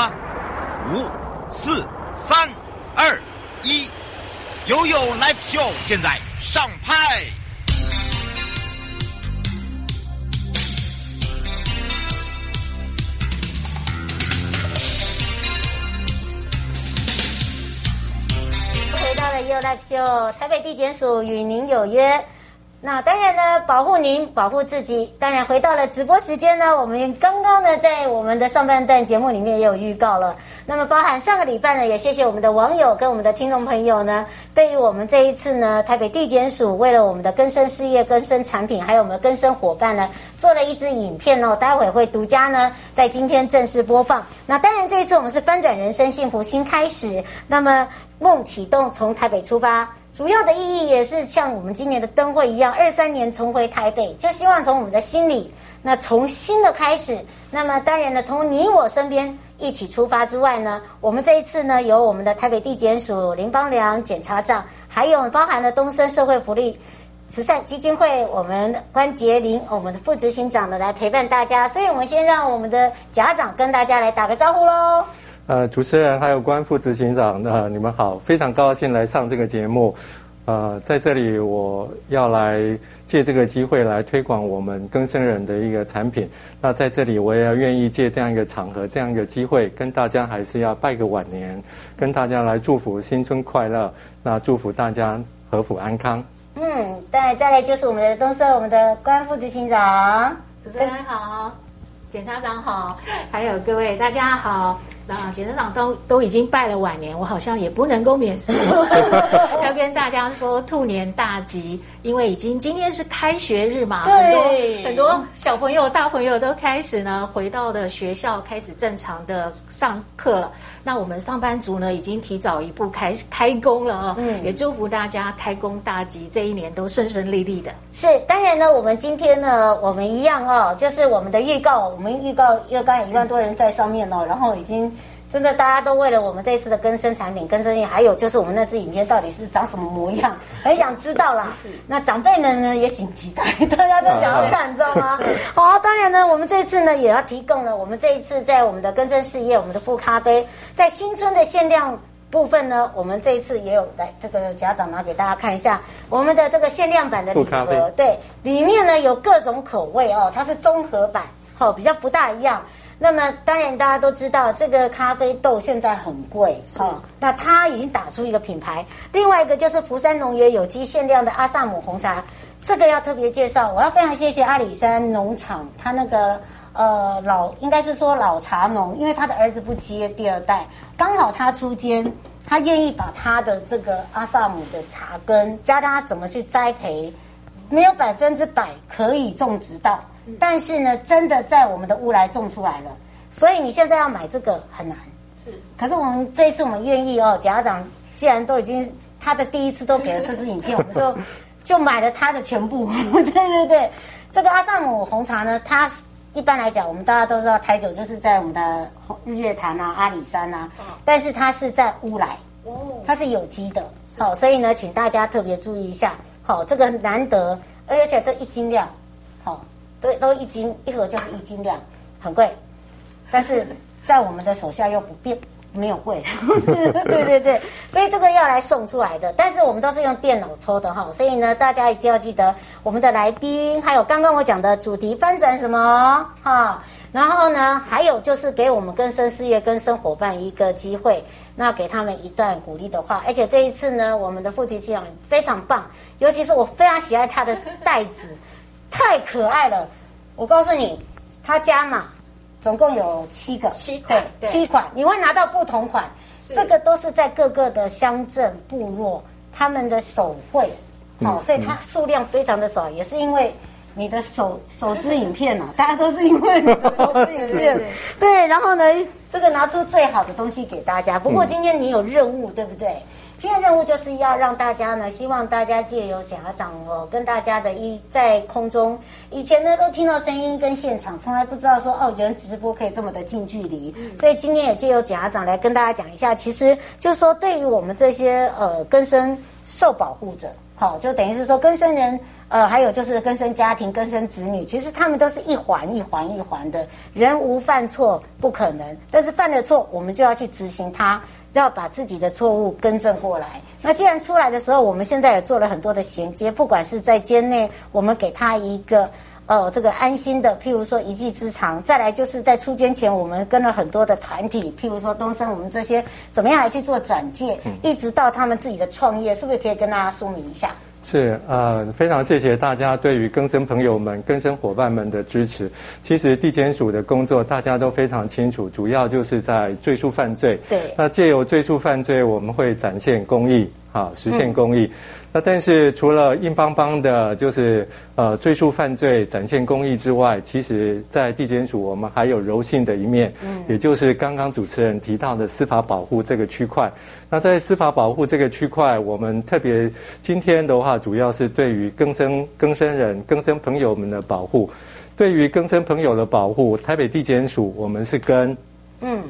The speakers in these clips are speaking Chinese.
吗？五、四、三、二、一，悠悠 Live Show 现在上拍。回到了悠悠 Live Show，台北地检署与您有约。那当然呢，保护您，保护自己。当然，回到了直播时间呢，我们刚刚呢，在我们的上半段节目里面也有预告了。那么，包含上个礼拜呢，也谢谢我们的网友跟我们的听众朋友呢，对于我们这一次呢，台北地检署为了我们的更生事业、更生产品，还有我们的更生伙伴呢，做了一支影片哦，待会会独家呢，在今天正式播放。那当然，这一次我们是翻转人生，幸福新开始。那么，梦启动，从台北出发。主要的意义也是像我们今年的灯会一样，二三年重回台北，就希望从我们的心里，那从新的开始。那么当然呢，从你我身边一起出发之外呢，我们这一次呢，由我们的台北地检署林邦良检察长，还有包含了东森社会福利慈善基金会我们关杰林，我们的副执行长呢来陪伴大家。所以我们先让我们的家长跟大家来打个招呼喽。呃，主持人还有关副执行长，呃，你们好，非常高兴来上这个节目。呃，在这里我要来借这个机会来推广我们更生人的一个产品。那在这里我也要愿意借这样一个场合、这样一个机会，跟大家还是要拜个晚年，跟大家来祝福新春快乐。那祝福大家和府安康。嗯，对再来就是我们的东社，我们的关副执行长，主持人好，检察长好，还有各位大家好。啊，检察长都都已经拜了晚年，我好像也不能够免俗，要跟大家说兔年大吉，因为已经今天是开学日嘛，对很多很多小朋友、大朋友都开始呢回到了学校，开始正常的上课了。那我们上班族呢，已经提早一步开始开工了啊，嗯，也祝福大家开工大吉，这一年都顺顺利利的。是，当然呢，我们今天呢，我们一样哦，就是我们的预告，我们预告又刚有一万多人在上面了，然后已经。真的，大家都为了我们这一次的更生产品、更生意，还有就是我们那支影片到底是长什么模样，很想知道啦。那长辈们呢也挺期待，大家都想要看，知道吗？好，当然呢，我们这次呢也要提供了，我们这一次在我们的更生事业，我们的富咖啡，在新春的限量部分呢，我们这一次也有来这个家长拿给大家看一下我们的这个限量版的礼盒，对，里面呢有各种口味哦，它是综合版，好，比较不大一样。那么当然，大家都知道这个咖啡豆现在很贵，是、哦。那它已经打出一个品牌，另外一个就是福山农业有机限量的阿萨姆红茶，这个要特别介绍。我要非常谢谢阿里山农场，他那个呃老应该是说老茶农，因为他的儿子不接第二代，刚好他出监，他愿意把他的这个阿萨姆的茶根教他怎么去栽培，没有百分之百可以种植到。但是呢，真的在我们的乌来种出来了，所以你现在要买这个很难。是，可是我们这一次我们愿意哦，检察长既然都已经他的第一次都给了这支影片，我们就 就买了他的全部。对对对，这个阿萨姆红茶呢，它一般来讲，我们大家都知道台酒就是在我们的日月潭啊、阿里山啊，但是它是在乌来，它是有机的。好，所以呢，请大家特别注意一下。好，这个难得，而且这一斤量，好。都都一斤一盒就是一斤量，很贵，但是在我们的手下又不变，没有贵，对对对，所以这个要来送出来的，但是我们都是用电脑抽的哈，所以呢，大家一定要记得我们的来宾，还有刚刚我讲的主题翻转什么哈，然后呢，还有就是给我们更生事业、更生伙伴一个机会，那给他们一段鼓励的话，而且这一次呢，我们的副执行长非常棒，尤其是我非常喜爱他的袋子。太可爱了！我告诉你，他家嘛，总共有七个，七款，对，七款，你会拿到不同款。这个都是在各个的乡镇部落他们的手绘，好、哦，所以它数量非常的少，也是因为你的手手支影片嘛、啊，大家都是因为你的手支影片，对。然后呢，这个拿出最好的东西给大家。不过今天你有任务，对不对？今天任务就是要让大家呢，希望大家借由检察长哦，跟大家的一在空中，以前呢都听到声音跟现场，从来不知道说哦，原来直播可以这么的近距离。所以今天也借由检察长来跟大家讲一下，其实就是说对于我们这些呃根生受保护者好，就等于是说根生人，呃，还有就是根生家庭、根生子女，其实他们都是一环一环一环的。人无犯错不可能，但是犯了错，我们就要去执行它，要把自己的错误更正过来。那既然出来的时候，我们现在也做了很多的衔接，不管是在监内，我们给他一个。呃，这个安心的，譬如说一技之长，再来就是在出监前，我们跟了很多的团体，譬如说东升，我们这些怎么样来去做转介，嗯、一直到他们自己的创业，是不是可以跟大家说明一下？是，呃，非常谢谢大家对于更生朋友们、更生伙伴们的支持。其实地检署的工作大家都非常清楚，主要就是在追诉犯罪。对。那借由追诉犯罪，我们会展现公义，啊，实现公益。嗯那但是除了硬邦邦的，就是呃追诉犯罪、展现公益之外，其实，在地检署我们还有柔性的一面，嗯，也就是刚刚主持人提到的司法保护这个区块。那在司法保护这个区块，我们特别今天的话，主要是对于更生更生人、更生朋友们的保护。对于更生朋友的保护，台北地检署我们是跟嗯。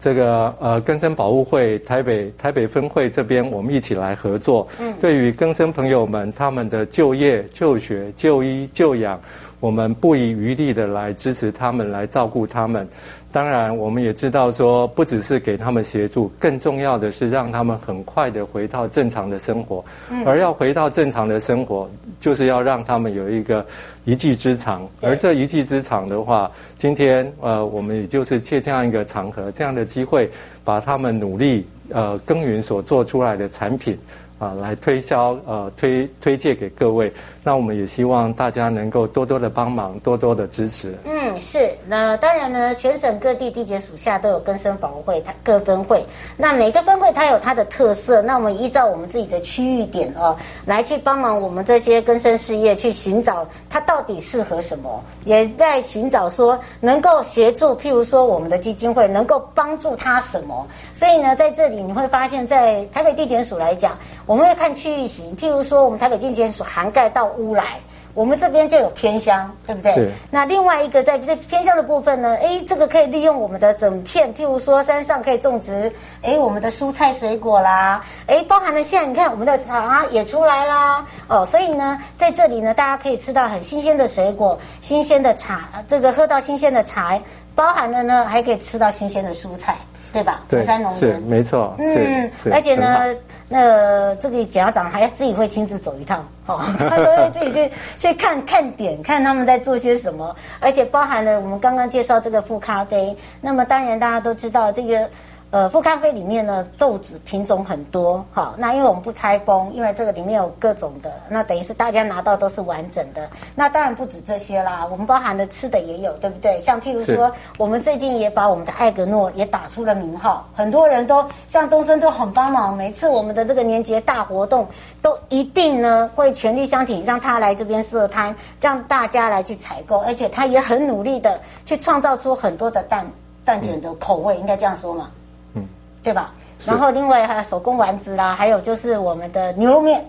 这个呃，根生保护会台北台北分会这边，我们一起来合作。嗯，对于根生朋友们，他们的就业、就学、就医、就养，我们不遗余力的来支持他们，来照顾他们。当然，我们也知道说，不只是给他们协助，更重要的是让他们很快的回到正常的生活。嗯，而要回到正常的生活，就是要让他们有一个一技之长。而这一技之长的话，今天呃，我们也就是借这样一个场合、这样的机会，把他们努力呃耕耘所做出来的产品。啊，来推销呃推推荐给各位，那我们也希望大家能够多多的帮忙，多多的支持。嗯，是。那当然呢，全省各地地检署下都有更生保护会，它各分会。那每个分会它有它的特色，那我们依照我们自己的区域点哦，来去帮忙我们这些更生事业去寻找它到底适合什么，也在寻找说能够协助，譬如说我们的基金会能够帮助他什么。所以呢，在这里你会发现在台北地检署来讲。我们会看区域型，譬如说，我们台北地检所涵盖到乌来，我们这边就有偏乡，对不对？是。那另外一个在这偏乡的部分呢，哎，这个可以利用我们的整片，譬如说山上可以种植，哎，我们的蔬菜水果啦，哎，包含了现在你看我们的茶也出来啦，哦，所以呢，在这里呢，大家可以吃到很新鲜的水果、新鲜的茶，这个喝到新鲜的茶，包含了呢，还可以吃到新鲜的蔬菜。对吧？对，山农是没错。嗯，而且呢，那个、这个检察长还自己会亲自走一趟，哦，他都会自己去去看看点，看他们在做些什么，而且包含了我们刚刚介绍这个富咖啡。那么当然大家都知道这个。呃，富咖啡里面呢，豆子品种很多，好，那因为我们不拆封，因为这个里面有各种的，那等于是大家拿到都是完整的。那当然不止这些啦，我们包含了吃的也有，对不对？像譬如说，我们最近也把我们的艾格诺也打出了名号，很多人都像东升都很帮忙，每次我们的这个年节大活动，都一定呢会全力相挺，让他来这边设摊，让大家来去采购，而且他也很努力的去创造出很多的蛋蛋卷的口味，嗯、应该这样说嘛。对吧？然后另外还有手工丸子啦，还有就是我们的牛肉面。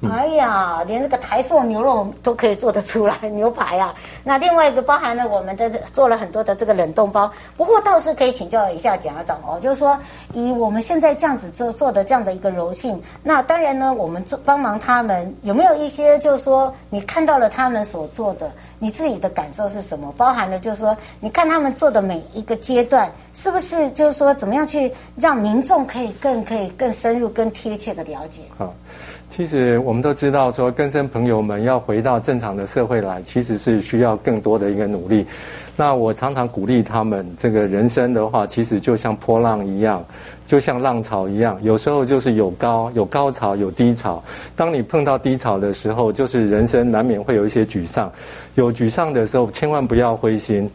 哎呀，连那个台塑牛肉都可以做得出来，牛排啊。那另外一个包含了我们的做了很多的这个冷冻包。不过倒是可以请教一下检察长哦，就是说以我们现在这样子做做的这样的一个柔性，那当然呢，我们做帮忙他们有没有一些就是说你看到了他们所做的，你自己的感受是什么？包含了就是说你看他们做的每一个阶段，是不是就是说怎么样去让民众可以更可以更深入、更贴切的了解？好。其实我们都知道，说更生朋友们要回到正常的社会来，其实是需要更多的一个努力。那我常常鼓励他们，这个人生的话，其实就像波浪一样，就像浪潮一样，有时候就是有高有高潮，有低潮。当你碰到低潮的时候，就是人生难免会有一些沮丧。有沮丧的时候，千万不要灰心。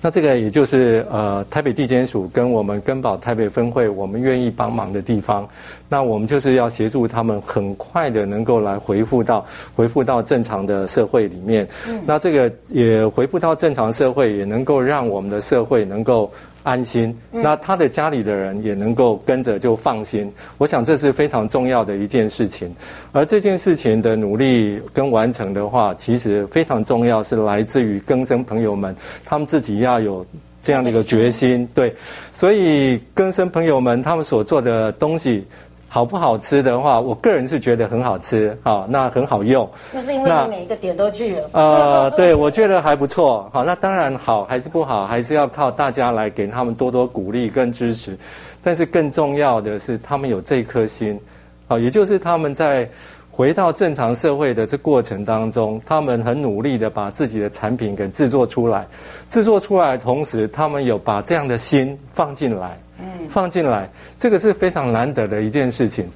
那这个也就是呃台北地检署跟我们根宝台北分会，我们愿意帮忙的地方。那我们就是要协助他们很快的能够来回复到回复到正常的社会里面。嗯。那这个也回复到正常社会，也能够让我们的社会能够。安心，那他的家里的人也能够跟着就放心。我想这是非常重要的一件事情，而这件事情的努力跟完成的话，其实非常重要，是来自于更生朋友们，他们自己要有这样的一个决心。对，所以更生朋友们他们所做的东西。好不好吃的话，我个人是觉得很好吃，好，那很好用。那是因为你每一个点都去了。呃，对，我觉得还不错。好，那当然好还是不好，还是要靠大家来给他们多多鼓励跟支持。但是更重要的是，他们有这颗心，好，也就是他们在回到正常社会的这过程当中，他们很努力的把自己的产品给制作出来，制作出来的同时，他们有把这样的心放进来。嗯，放进来，这个是非常难得的一件事情。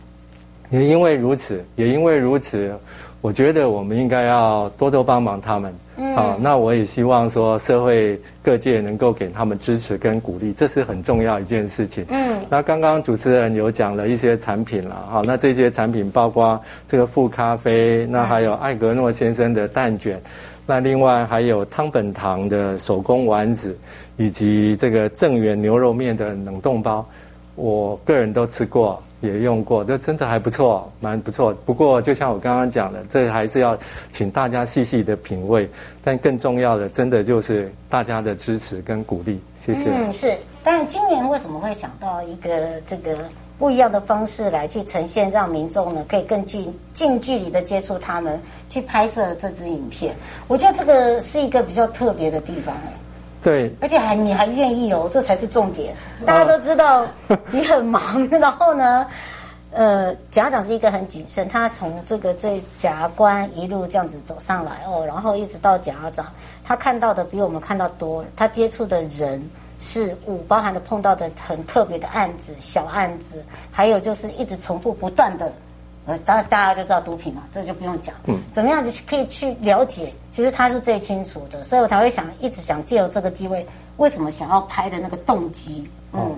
也因为如此，也因为如此，我觉得我们应该要多多帮忙他们。嗯，好，那我也希望说社会各界能够给他们支持跟鼓励，这是很重要一件事情。嗯，那刚刚主持人有讲了一些产品了，好，那这些产品包括这个富咖啡，那还有艾格诺先生的蛋卷。那另外还有汤本堂的手工丸子，以及这个正源牛肉面的冷冻包，我个人都吃过，也用过，这真的还不错，蛮不错。不过就像我刚刚讲的，这还是要请大家细细的品味。但更重要的，真的就是大家的支持跟鼓励。谢谢。嗯，是。但今年为什么会想到一个这个？不一样的方式来去呈现，让民众呢可以更近近距离的接触他们，去拍摄这支影片。我觉得这个是一个比较特别的地方哎。对，而且还你还愿意哦，这才是重点。大家都知道你很忙，然后呢，呃，检察长是一个很谨慎，他从这个这检察官一路这样子走上来哦，然后一直到检察长，他看到的比我们看到多，他接触的人。事物包含的碰到的很特别的案子、小案子，还有就是一直重复不断的，呃，当然大家就知道毒品嘛，这就不用讲。嗯，怎么样就可以去了解？其实他是最清楚的，所以我才会想一直想借由这个机会，为什么想要拍的那个动机？嗯，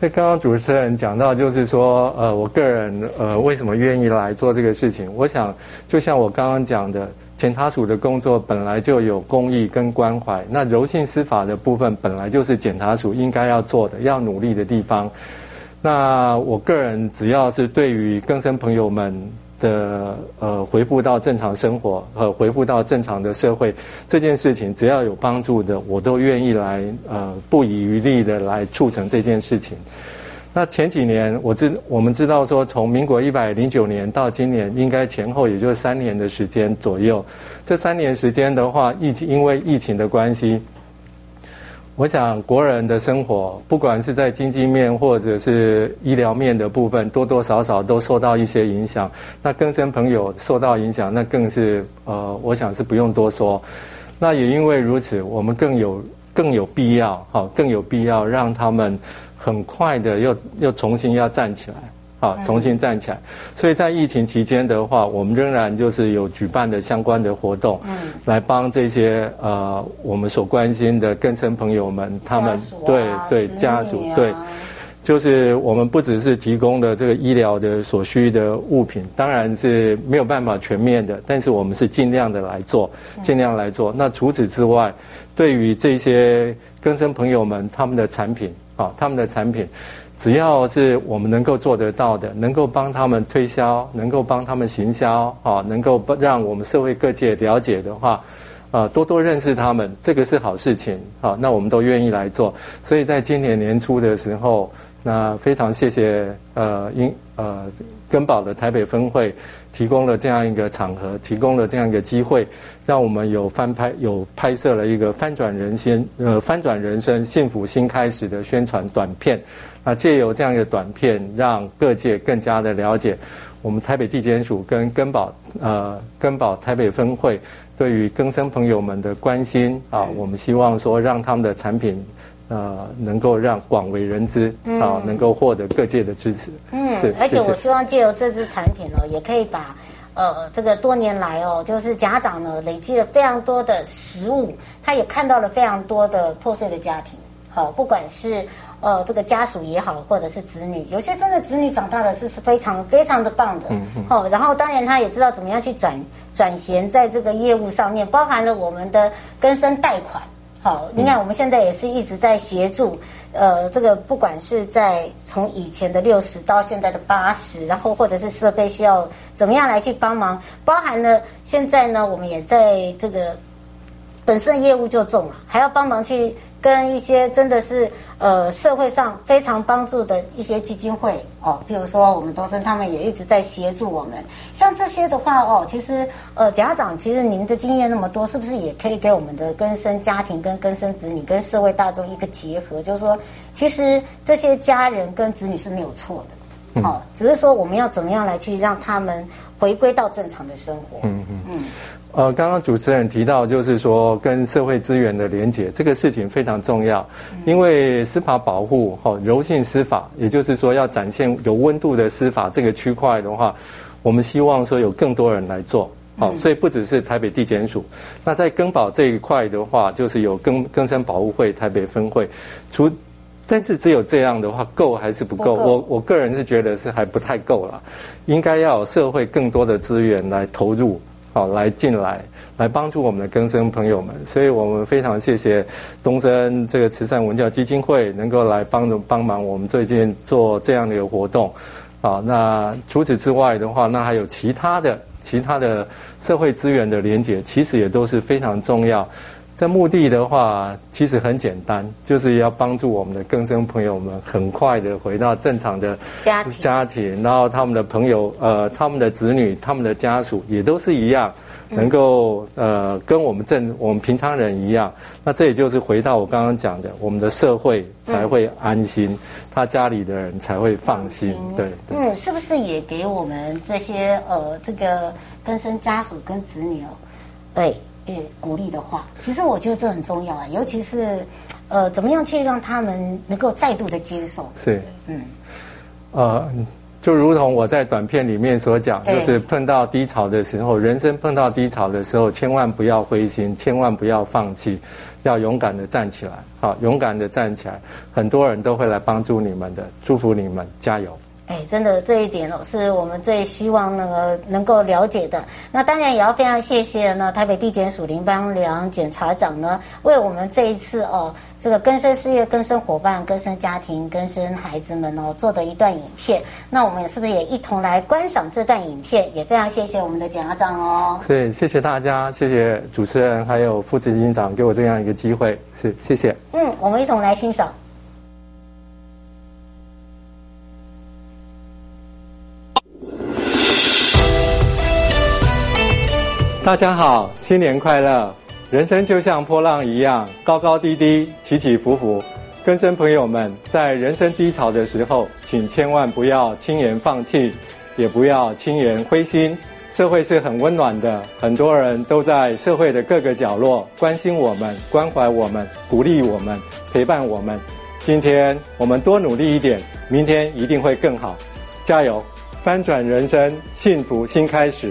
那、哦、刚刚主持人讲到，就是说，呃，我个人呃为什么愿意来做这个事情？我想，就像我刚刚讲的。检察署的工作本来就有公益跟关怀，那柔性司法的部分本来就是检察署应该要做的、要努力的地方。那我个人只要是对于更生朋友们的呃恢复到正常生活和恢复到正常的社会这件事情，只要有帮助的，我都愿意来呃不遗余力的来促成这件事情。那前几年，我知我们知道说，从民国一百零九年到今年，应该前后也就三年的时间左右。这三年时间的话，疫情因为疫情的关系，我想国人的生活，不管是在经济面或者是医疗面的部分，多多少少都受到一些影响。那更生朋友受到影响，那更是呃，我想是不用多说。那也因为如此，我们更有更有必要，哈，更有必要让他们。很快的又又重新要站起来，好，重新站起来。所以在疫情期间的话，我们仍然就是有举办的相关的活动，嗯，来帮这些呃我们所关心的更生朋友们，他们对对家属对，就是我们不只是提供的这个医疗的所需的物品，当然是没有办法全面的，但是我们是尽量的来做，尽量来做。那除此之外，对于这些更生朋友们，他们的产品。好，他们的产品，只要是我们能够做得到的，能够帮他们推销，能够帮他们行销，啊，能够让我们社会各界了解的话，啊，多多认识他们，这个是好事情。啊，那我们都愿意来做。所以在今年年初的时候，那非常谢谢呃，因呃，根宝的台北分会提供了这样一个场合，提供了这样一个机会。让我们有翻拍有拍摄了一个翻转人生呃翻转人生幸福新开始的宣传短片，那借由这样一个短片，让各界更加的了解我们台北地检署跟根宝呃根宝台北分会对于更生朋友们的关心啊，我们希望说让他们的产品呃能够让广为人知啊，能够获得各界的支持。嗯，而且我希望借由这支产品呢，也可以把。呃，这个多年来哦，就是家长呢累积了非常多的食物，他也看到了非常多的破碎的家庭。好，不管是呃这个家属也好，或者是子女，有些真的子女长大了是是非常非常的棒的。嗯嗯。好，然后当然他也知道怎么样去转转衔在这个业务上面，包含了我们的更生贷款。好，你看我们现在也是一直在协助。呃，这个不管是在从以前的六十到现在的八十，然后或者是设备需要怎么样来去帮忙，包含了现在呢，我们也在这个本身业务就重了，还要帮忙去跟一些真的是呃社会上非常帮助的一些基金会哦，譬如说我们东森他们也一直在协助我们。像这些的话哦，其实呃家长其实您的经验那么多，是不是也可以给我们的根生家庭跟根生子女跟社会大众一个结合？就是说，其实这些家人跟子女是没有错的，哦，只是说我们要怎么样来去让他们回归到正常的生活。嗯嗯嗯。呃，刚刚主持人提到，就是说跟社会资源的连结，这个事情非常重要，因为司法保护，哈，柔性司法，也就是说要展现有温度的司法这个区块的话，我们希望说有更多人来做，好，所以不只是台北地检署，那在更保这一块的话，就是有更更生保护会台北分会，除，但是只有这样的话，够还是不够？我我个人是觉得是还不太够了，应该要有社会更多的资源来投入。好，来进来，来帮助我们的更生朋友们，所以我们非常谢谢东森这个慈善文教基金会能够来帮助帮忙我们最近做这样的一个活动。好，那除此之外的话，那还有其他的其他的社会资源的连接，其实也都是非常重要。这目的的话，其实很简单，就是要帮助我们的更生朋友们很快的回到正常的家庭，家庭，然后他们的朋友、呃，他们的子女、他们的家属也都是一样，能够呃跟我们正我们平常人一样。那这也就是回到我刚刚讲的，我们的社会才会安心，他家里的人才会放心。对，对，嗯，是不是也给我们这些呃这个更生家属跟子女哦，对。诶，鼓励的话，其实我觉得这很重要啊，尤其是，呃，怎么样去让他们能够再度的接受？是，嗯，呃，就如同我在短片里面所讲，就是碰到低潮的时候，人生碰到低潮的时候，千万不要灰心，千万不要放弃，要勇敢的站起来，好，勇敢的站起来，很多人都会来帮助你们的，祝福你们，加油。哎，真的这一点哦，是我们最希望那个能够了解的。那当然也要非常谢谢呢，台北地检署林邦良检察长呢，为我们这一次哦，这个更生事业、更生伙伴、更生家庭、更生孩子们哦做的一段影片。那我们是不是也一同来观赏这段影片？也非常谢谢我们的检察长哦。是，谢谢大家，谢谢主持人还有副执行长给我这样一个机会，是谢谢。嗯，我们一同来欣赏。大家好，新年快乐！人生就像波浪一样，高高低低，起起伏伏。更生朋友们，在人生低潮的时候，请千万不要轻言放弃，也不要轻言灰心。社会是很温暖的，很多人都在社会的各个角落关心我们、关怀我们、鼓励我们、陪伴我们。今天我们多努力一点，明天一定会更好。加油！翻转人生，幸福新开始。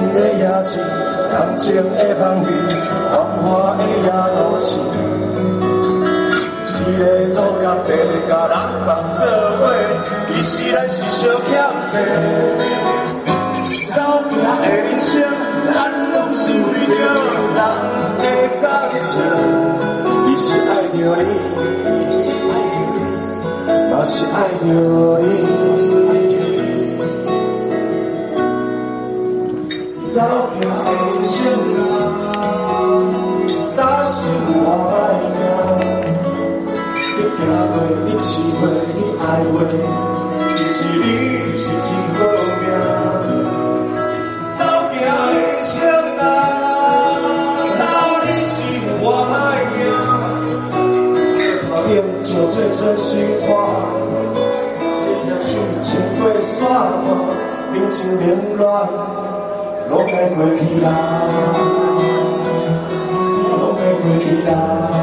香味，繁华的夜都市，一个土甲别个人放做伙，其实咱是相欠债。走行的人生，咱拢是为着人的感情，伊是爱着你，是爱着你，嘛是爱着你。走行的人生啊，担心我歹命，你听过，你试过，你爱过，其实你是真好命。走行的人生啊，若你是我歹命，草原就做真心话，这场雪经过山看，人情冷暖。拢会过去啦，拢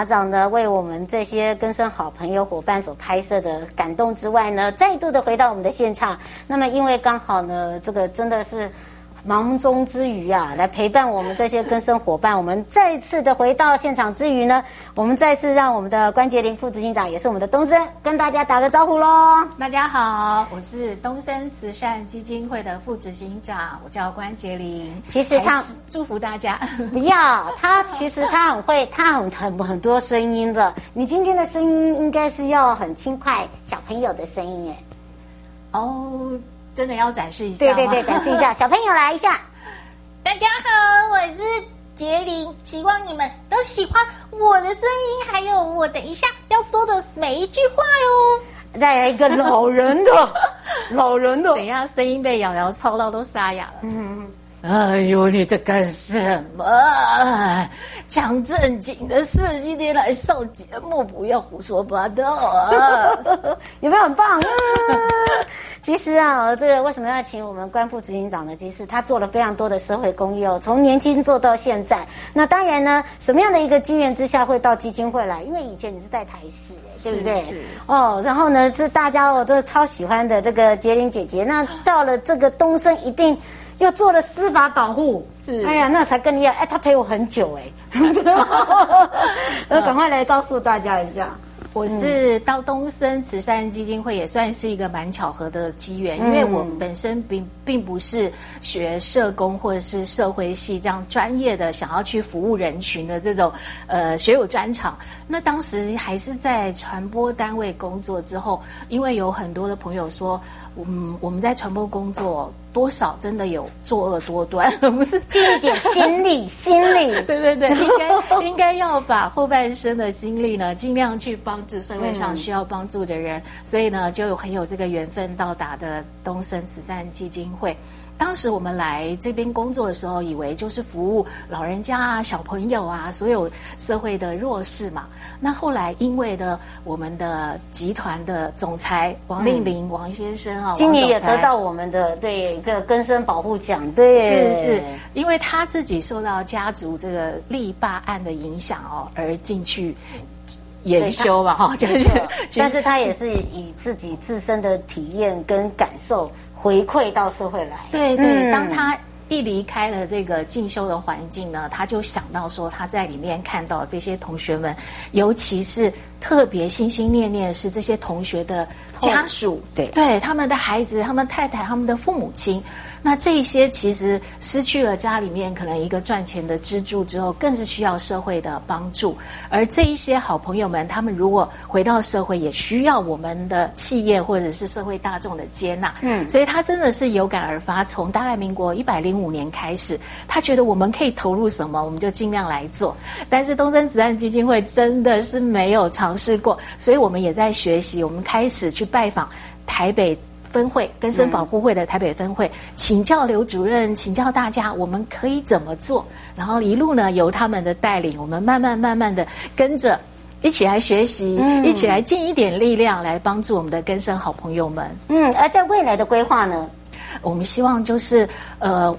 家长呢为我们这些更生好朋友伙伴所拍摄的感动之外呢，再度的回到我们的现场。那么因为刚好呢，这个真的是。忙中之余啊，来陪伴我们这些更生伙伴。我们再次的回到现场之余呢，我们再次让我们的关杰林副执行长，也是我们的东森，跟大家打个招呼喽。大家好，我是东森慈善基金会的副执行长，我叫关杰林。其实他祝福大家，不要他，其实他很会，他很很很多声音的。你今天的声音应该是要很轻快小朋友的声音哎。哦。真的要展示一下，对对对，展示一下，小朋友来一下。大家好，我是杰林，希望你们都喜欢我的声音，还有我等一下要说的每一句话哟。再来一个老人的，老人的，等一下声音被瑶瑶操到都沙哑了。嗯，哎呦，你在干什么？讲正经的事，今天来上节目，不要胡说八道啊！有没有很棒？其实啊，这个为什么要请我们关副执行长呢？其实他做了非常多的社会公益哦，从年轻做到现在。那当然呢，什么样的一个机缘之下会到基金会来？因为以前你是在台视，对不对？是哦，然后呢，是大家哦都超喜欢的这个杰玲姐姐。那到了这个东升，一定又做了司法保护。是，哎呀，那才更厉害。哎，他陪我很久哎，那赶快来告诉大家一下。我是到东森慈善基金会，也算是一个蛮巧合的机缘，因为我本身并并不是学社工或者是社会系这样专业的，想要去服务人群的这种呃学有专长。那当时还是在传播单位工作之后，因为有很多的朋友说，嗯，我们在传播工作多少真的有作恶多端，不是尽一点心力，心力，对对对，应该应该要把后半生的心力呢，尽量去帮助社会上需要帮助的人，嗯、所以呢，就很有这个缘分到达的东森慈善基金会。当时我们来这边工作的时候，以为就是服务老人家啊、小朋友啊，所有社会的弱势嘛。那后来因为呢，我们的集团的总裁王令麟、嗯、王先生啊，今年也得到我们的对一个根生保护奖，对，是是，因为他自己受到家族这个力霸案的影响哦，而进去研修吧，哈，就是，但是他也是以自己自身的体验跟感受。回馈到社会来，对对，嗯、当他一离开了这个进修的环境呢，他就想到说他在里面看到这些同学们，尤其是特别心心念念是这些同学的家属，对对，他们的孩子、他们太太、他们的父母亲。那这一些其实失去了家里面可能一个赚钱的支柱之后，更是需要社会的帮助。而这一些好朋友们，他们如果回到社会，也需要我们的企业或者是社会大众的接纳。嗯，所以他真的是有感而发，从大概民国一百零五年开始，他觉得我们可以投入什么，我们就尽量来做。但是东森慈善基金会真的是没有尝试过，所以我们也在学习，我们开始去拜访台北。分会根生保护会的台北分会，请教刘主任，请教大家我们可以怎么做，然后一路呢由他们的带领，我们慢慢慢慢的跟着一起来学习，嗯、一起来尽一点力量来帮助我们的根生好朋友们。嗯，而在未来的规划呢，我们希望就是呃。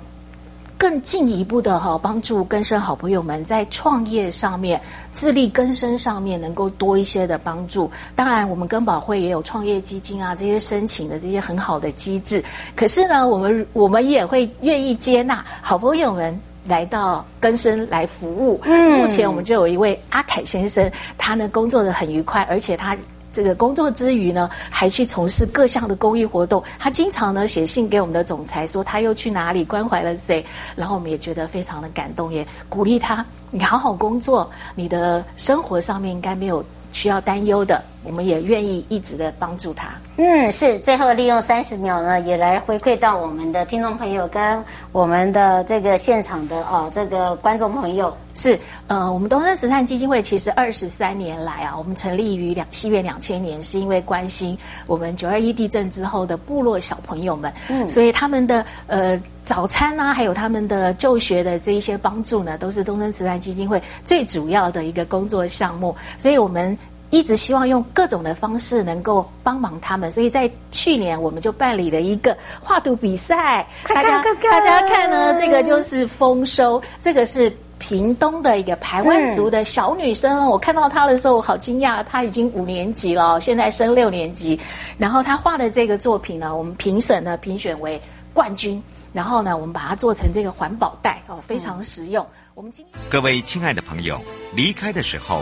更进一步的哈，帮助更生好朋友们在创业上面、自力更生上面能够多一些的帮助。当然，我们根保会也有创业基金啊，这些申请的这些很好的机制。可是呢，我们我们也会愿意接纳好朋友们来到更生来服务。目前我们就有一位阿凯先生，他呢工作的很愉快，而且他。这个工作之余呢，还去从事各项的公益活动。他经常呢写信给我们的总裁，说他又去哪里关怀了谁，然后我们也觉得非常的感动，也鼓励他，你好好工作，你的生活上面应该没有需要担忧的。我们也愿意一直的帮助他。嗯，是。最后利用三十秒呢，也来回馈到我们的听众朋友跟我们的这个现场的哦，这个观众朋友。是，呃，我们东森慈善基金会其实二十三年来啊，我们成立于两西元两千年，是因为关心我们九二一地震之后的部落小朋友们，嗯，所以他们的呃早餐啊，还有他们的就学的这一些帮助呢，都是东森慈善基金会最主要的一个工作项目，所以我们。一直希望用各种的方式能够帮忙他们，所以在去年我们就办理了一个画图比赛。大家大家看呢，这个就是丰收，这个是屏东的一个排湾族的小女生。嗯、我看到她的时候，我好惊讶，她已经五年级了，现在升六年级。然后她画的这个作品呢，我们评审呢评选为冠军。然后呢，我们把它做成这个环保袋哦，非常实用。嗯、我们今天各位亲爱的朋友，离开的时候。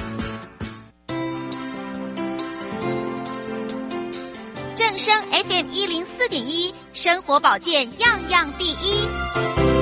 升 FM 一零四点一，生活保健样样第一。